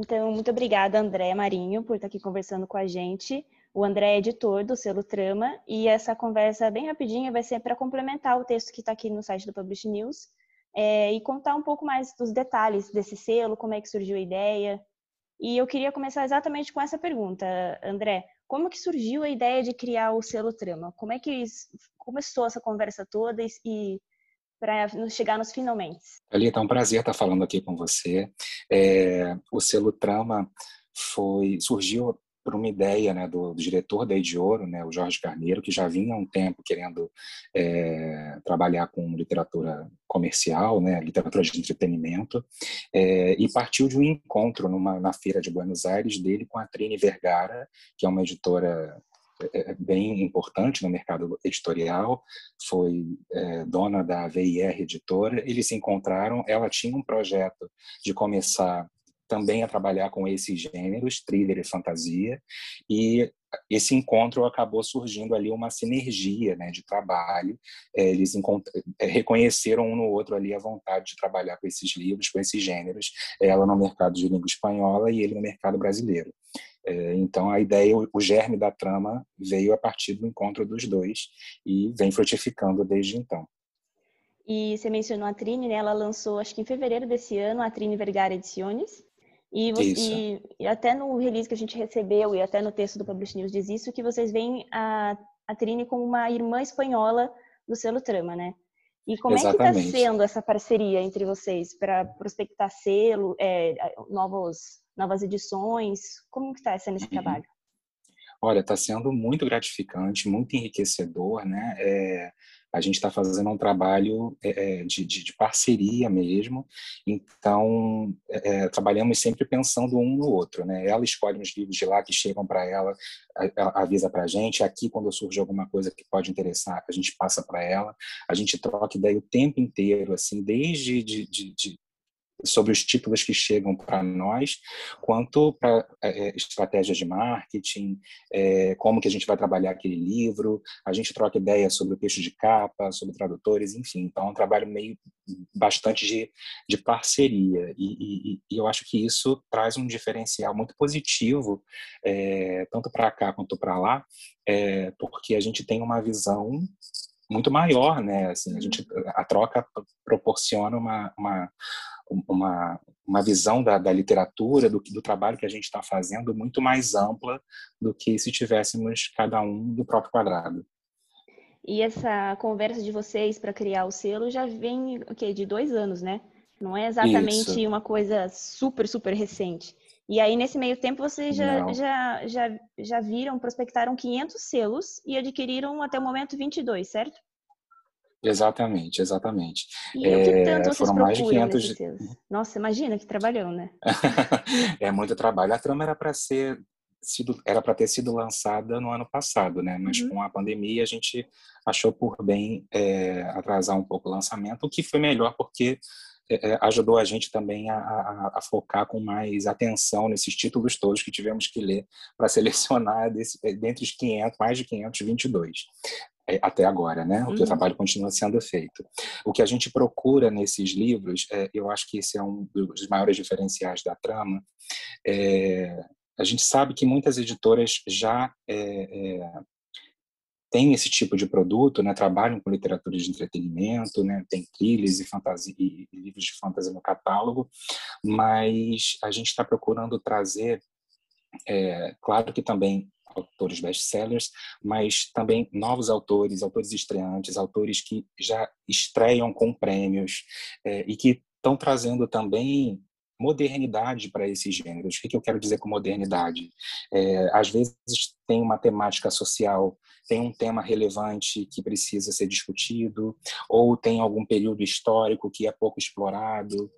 Então, muito obrigada, André Marinho, por estar aqui conversando com a gente. O André é editor do selo Trama e essa conversa bem rapidinha vai ser para complementar o texto que está aqui no site do Publish News é, e contar um pouco mais dos detalhes desse selo, como é que surgiu a ideia. E eu queria começar exatamente com essa pergunta, André. Como que surgiu a ideia de criar o selo Trama? Como é que começou essa conversa toda e para chegar nos finalmente? Thalita, é um prazer estar falando aqui com você. É, o selo Trama foi surgiu por uma ideia né, do, do, diretor da de Ouro, né, o Jorge Carneiro, que já vinha há um tempo querendo é, trabalhar com literatura comercial, né, literatura de entretenimento, é, e partiu de um encontro numa, na feira de Buenos Aires dele com a Trini Vergara, que é uma editora bem importante no mercado editorial, foi é, dona da VIR Editora. Eles se encontraram, ela tinha um projeto de começar também a trabalhar com esses gêneros, thriller e fantasia, e esse encontro acabou surgindo ali uma sinergia né, de trabalho. É, eles é, reconheceram um no outro ali a vontade de trabalhar com esses livros, com esses gêneros, ela no mercado de língua espanhola e ele no mercado brasileiro. É, então, a ideia, o germe da trama veio a partir do encontro dos dois e vem frutificando desde então. E você mencionou a Trini, né? Ela lançou, acho que em fevereiro desse ano, a Trini Vergara Ediciones. E, você, e, e, até no release que a gente recebeu e até no texto do Publish News diz isso, que vocês veem a, a Trine como uma irmã espanhola do selo Trama, né? E como Exatamente. é que está sendo essa parceria entre vocês para prospectar selo, é, novos, novas edições? Como que está sendo esse uhum. trabalho? Olha, está sendo muito gratificante, muito enriquecedor, né? É, a gente está fazendo um trabalho é, de, de, de, parceria mesmo, então é, trabalhamos sempre pensando um no outro, né? Ela escolhe os livros de lá que chegam para ela, ela avisa para a gente. Aqui, quando surge alguma coisa que pode interessar, a gente passa para ela. A gente troca ideia o tempo inteiro, assim, desde de, de, de sobre os títulos que chegam para nós, quanto para é, é, estratégias de marketing, é, como que a gente vai trabalhar aquele livro, a gente troca ideias sobre o texto de capa, sobre tradutores, enfim. Então, é um trabalho meio bastante de, de parceria e, e, e eu acho que isso traz um diferencial muito positivo, é, tanto para cá quanto para lá, é, porque a gente tem uma visão muito maior, né? Assim, a gente a troca proporciona uma, uma uma, uma visão da, da literatura, do, do trabalho que a gente está fazendo, muito mais ampla do que se tivéssemos cada um do próprio quadrado. E essa conversa de vocês para criar o selo já vem o quê? de dois anos, né? Não é exatamente Isso. uma coisa super, super recente. E aí, nesse meio tempo, vocês já, já, já, já viram, prospectaram 500 selos e adquiriram até o momento 22, certo? Exatamente, exatamente. E é, o que tanto vocês mais de 500 Nossa, imagina que trabalhão, né? é muito trabalho. A trama era para ser sido era para ter sido lançada no ano passado, né? Mas uhum. com a pandemia a gente achou por bem é, atrasar um pouco o lançamento, o que foi melhor porque é, é ajudou a gente também a, a, a, focar com mais atenção nesses títulos todos que tivemos que ler para selecionar desse, dentre os 500, mais de 522. É, até agora, né? O, uhum. o trabalho continua sendo feito. O que a gente procura nesses livros, é, eu acho que esse é um dos maiores diferenciais da trama. É, a gente sabe que muitas editoras já é, é, têm esse tipo de produto, né? Trabalham com literatura de entretenimento, né? Tem trilhas e, fantasia, e livros de fantasia no catálogo, mas a gente está procurando trazer é, claro que também autores best-sellers, mas também novos autores, autores estreantes, autores que já estreiam com prêmios é, e que estão trazendo também modernidade para esses gêneros. O que eu quero dizer com modernidade? É, às vezes tem uma temática social, tem um tema relevante que precisa ser discutido, ou tem algum período histórico que é pouco explorado,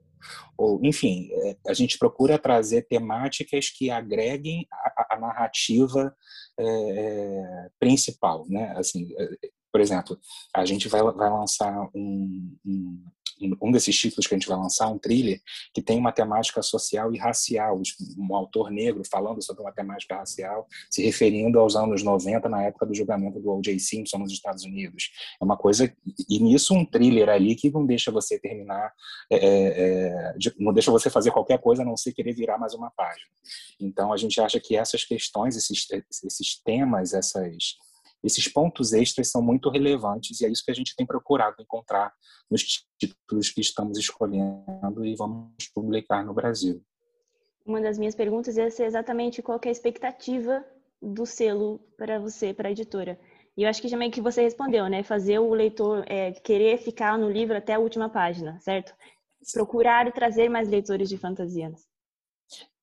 ou enfim, é, a gente procura trazer temáticas que agreguem a, narrativa é, principal, né? Assim, é, por exemplo, a gente vai, vai lançar um, um, um desses títulos que a gente vai lançar, um thriller, que tem uma temática social e racial, um autor negro falando sobre uma temática racial, se referindo aos anos 90, na época do julgamento do O.J. Simpson nos Estados Unidos. É uma coisa, e nisso um thriller ali que não deixa você terminar, é, é, não deixa você fazer qualquer coisa a não ser querer virar mais uma página. Então, a gente acha que essas questões, esses, esses temas, essas esses pontos extras são muito relevantes e é isso que a gente tem procurado encontrar nos títulos que estamos escolhendo e vamos publicar no Brasil. Uma das minhas perguntas ia ser exatamente qual é a expectativa do selo para você, para a editora. E eu acho que já meio que você respondeu, né? Fazer o leitor é, querer ficar no livro até a última página, certo? Procurar e trazer mais leitores de fantasias.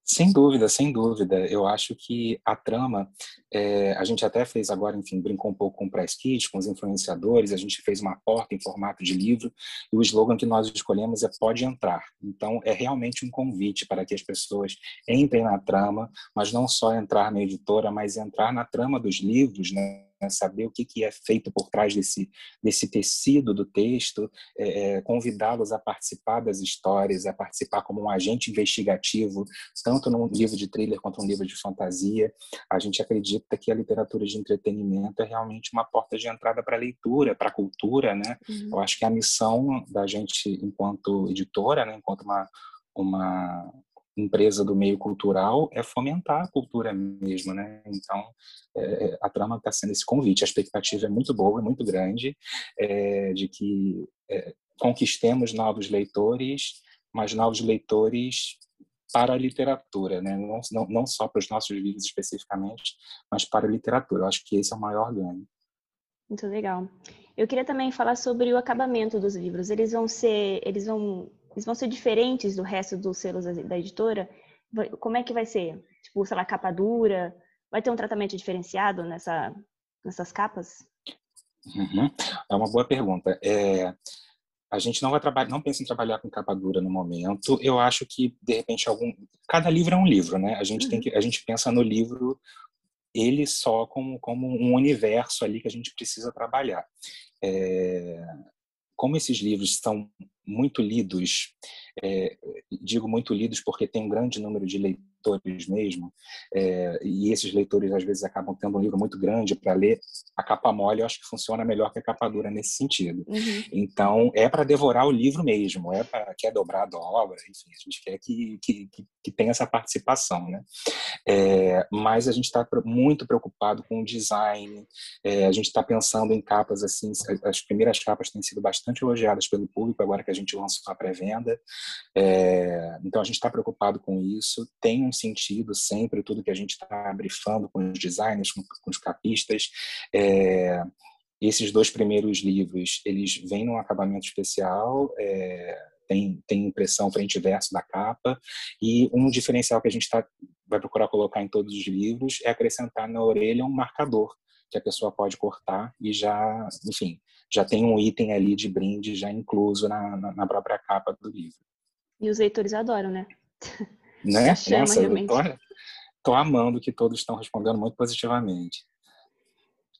Sem dúvida, sem dúvida. Eu acho que a trama, é, a gente até fez agora, enfim, brincou um pouco com o press kit, com os influenciadores, a gente fez uma porta em formato de livro e o slogan que nós escolhemos é pode entrar. Então, é realmente um convite para que as pessoas entrem na trama, mas não só entrar na editora, mas entrar na trama dos livros, né? Né, saber o que, que é feito por trás desse, desse tecido do texto, é, é, convidá-los a participar das histórias, a participar como um agente investigativo, tanto num livro de thriller quanto num livro de fantasia. A gente acredita que a literatura de entretenimento é realmente uma porta de entrada para a leitura, para a cultura, né? Uhum. Eu acho que a missão da gente, enquanto editora, né, enquanto uma, uma empresa do meio cultural é fomentar a cultura mesmo, né? Então, é, a trama está sendo esse convite. A expectativa é muito boa, é muito grande, é, de que é, conquistemos novos leitores, mas novos leitores para a literatura, né? Não, não, não só para os nossos livros especificamente, mas para a literatura. Eu acho que esse é o maior ganho. Muito legal. Eu queria também falar sobre o acabamento dos livros. Eles vão ser, eles vão eles vão ser diferentes do resto dos selos da editora? Como é que vai ser? Tipo, sei lá, capa dura? Vai ter um tratamento diferenciado nessa, nessas capas? Uhum. É uma boa pergunta. É, a gente não vai trabalhar, não pensa em trabalhar com capa dura no momento. Eu acho que de repente algum, cada livro é um livro, né? A gente uhum. tem que, a gente pensa no livro ele só como como um universo ali que a gente precisa trabalhar. É, como esses livros são muito lidos, é, digo muito lidos porque tem um grande número de leitores leitores mesmo, é, e esses leitores às vezes acabam tendo um livro muito grande para ler, a capa mole eu acho que funciona melhor que a capa dura nesse sentido. Uhum. Então, é para devorar o livro mesmo, é para quer dobrar a obra, enfim, a gente quer que, que, que, que tenha essa participação, né? É, mas a gente está muito preocupado com o design, é, a gente está pensando em capas assim, as primeiras capas têm sido bastante elogiadas pelo público agora que a gente lançou a pré-venda, é, então a gente está preocupado com isso, tem um sentido sempre tudo que a gente está brifando com os designers, com, com os capistas. É, esses dois primeiros livros, eles vêm num acabamento especial, é, tem, tem impressão frente e verso da capa, e um diferencial que a gente tá, vai procurar colocar em todos os livros é acrescentar na orelha um marcador, que a pessoa pode cortar e já, enfim, já tem um item ali de brinde já incluso na, na, na própria capa do livro. E os leitores adoram, né? Né? Chama, Nossa, realmente. eu tô amando que todos estão respondendo muito positivamente.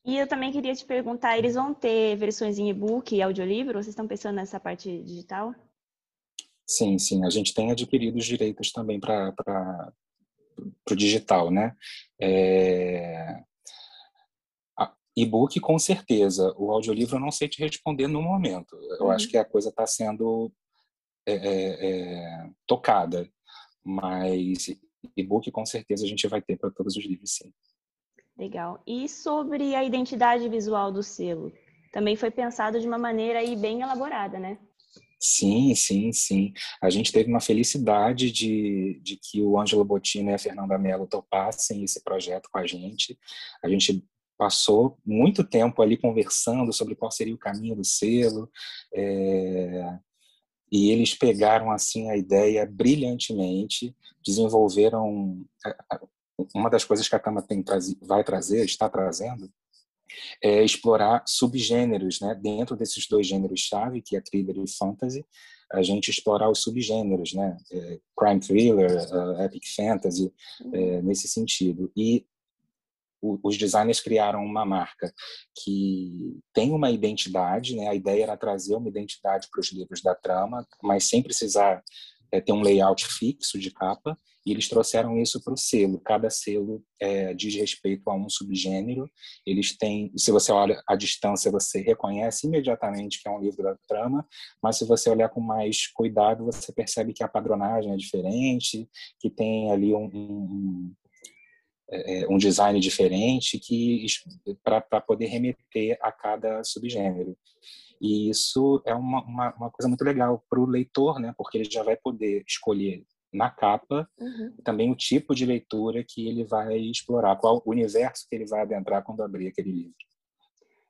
E eu também queria te perguntar, eles vão ter versões em e-book e audiolivro? Vocês estão pensando nessa parte digital? Sim, sim. A gente tem adquirido os direitos também para o digital, né? É... E-book, com certeza. O audiolivro eu não sei te responder no momento. Eu uhum. acho que a coisa está sendo é, é, é, tocada mas e-book com certeza a gente vai ter para todos os livros, sim. Legal. E sobre a identidade visual do selo? Também foi pensado de uma maneira aí bem elaborada, né? Sim, sim, sim. A gente teve uma felicidade de, de que o Ângelo Bottino e a Fernanda Mello topassem esse projeto com a gente. A gente passou muito tempo ali conversando sobre qual seria o caminho do selo. É, e eles pegaram assim a ideia brilhantemente, desenvolveram uma das coisas que a Cama tem, vai trazer, está trazendo, é explorar subgêneros, né? Dentro desses dois gêneros chave, que é thriller e fantasy, a gente explorar os subgêneros, né? É, crime thriller, uh, epic fantasy, é, nesse sentido. E os designers criaram uma marca que tem uma identidade, né? A ideia era trazer uma identidade para os livros da trama, mas sem precisar é, ter um layout fixo de capa. E eles trouxeram isso para o selo. Cada selo é, diz respeito a um subgênero. Eles têm, se você olha à distância, você reconhece imediatamente que é um livro da trama, mas se você olhar com mais cuidado, você percebe que a padronagem é diferente, que tem ali um, um é, é, um design diferente que para poder remeter a cada subgênero. E isso é uma, uma, uma coisa muito legal para o leitor, né? porque ele já vai poder escolher na capa uhum. também o tipo de leitura que ele vai explorar, qual o universo que ele vai adentrar quando abrir aquele livro.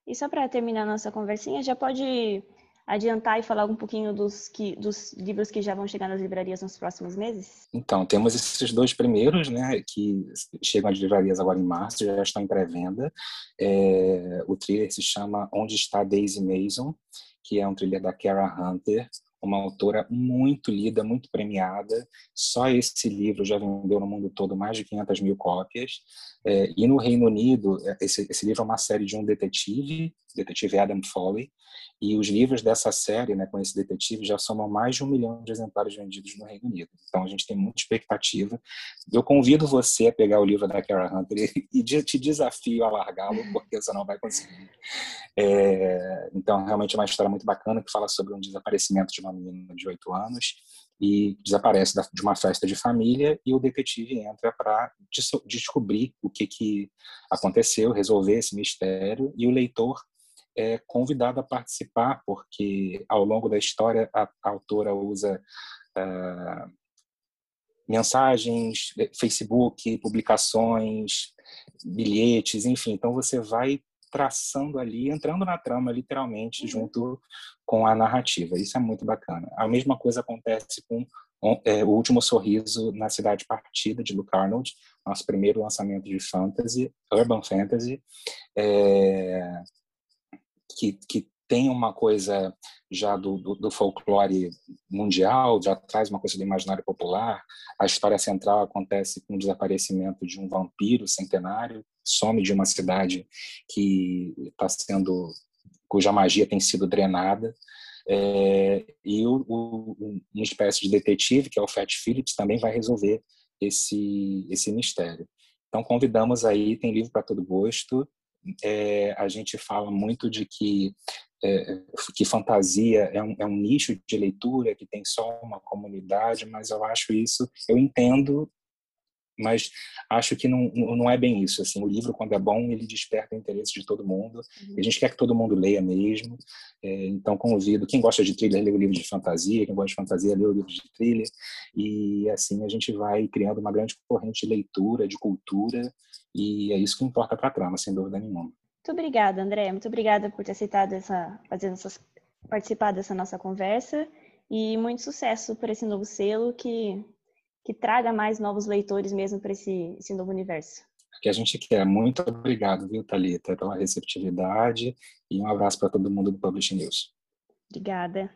E só para terminar nossa conversinha, já pode adiantar e falar um pouquinho dos, que, dos livros que já vão chegar nas livrarias nos próximos meses? Então, temos esses dois primeiros, né, que chegam às livrarias agora em março, já estão em pré-venda. É, o thriller se chama Onde Está Daisy Mason, que é um thriller da Kara Hunter, uma autora muito lida, muito premiada. Só esse livro já vendeu no mundo todo mais de 500 mil cópias. É, e no Reino Unido, é, esse, esse livro é uma série de um detetive, detetive Adam Foley, e os livros dessa série, né, com esse detetive, já somam mais de um milhão de exemplares vendidos no Reino Unido. Então a gente tem muita expectativa. Eu convido você a pegar o livro da Kara Hunter e te desafio a largá-lo, porque você não vai conseguir. É, então, realmente é uma história muito bacana que fala sobre um desaparecimento de uma menina de oito anos e desaparece de uma festa de família e o detetive entra para descobrir o que, que aconteceu, resolver esse mistério e o leitor é convidado a participar, porque ao longo da história a, a autora usa uh, mensagens, Facebook, publicações, bilhetes, enfim. Então você vai traçando ali, entrando na trama literalmente uhum. junto com a narrativa. Isso é muito bacana. A mesma coisa acontece com é, o último sorriso na cidade partida de Luke Arnold, nosso primeiro lançamento de fantasy, urban fantasy. É, que, que tem uma coisa já do, do, do, folclore mundial, já traz uma coisa do imaginário popular. A história central acontece com o desaparecimento de um vampiro centenário, some de uma cidade que está sendo, cuja magia tem sido drenada. É, e o, o, uma espécie de detetive, que é o Fat Phillips, também vai resolver esse, esse mistério. Então, convidamos aí, tem livro para todo gosto, é, a gente fala muito de que é, que fantasia é um, é um nicho de leitura que tem só uma comunidade, mas eu acho isso, eu entendo mas acho que não, não é bem isso. Assim, o livro, quando é bom, ele desperta o interesse de todo mundo. Uhum. A gente quer que todo mundo leia mesmo. É, então, convido quem gosta de thriller, lê o livro de fantasia. Quem gosta de fantasia, lê o livro de thriller. E assim a gente vai criando uma grande corrente de leitura, de cultura. E é isso que importa para a trama, sem dúvida nenhuma. Muito obrigada, André. Muito obrigada por ter aceitado essa, fazer essas, participar dessa nossa conversa. E muito sucesso para esse novo selo que que traga mais novos leitores mesmo para esse, esse novo universo. Que a gente quer. Muito obrigado, viu, Thalita, pela receptividade e um abraço para todo mundo do Publish News. Obrigada.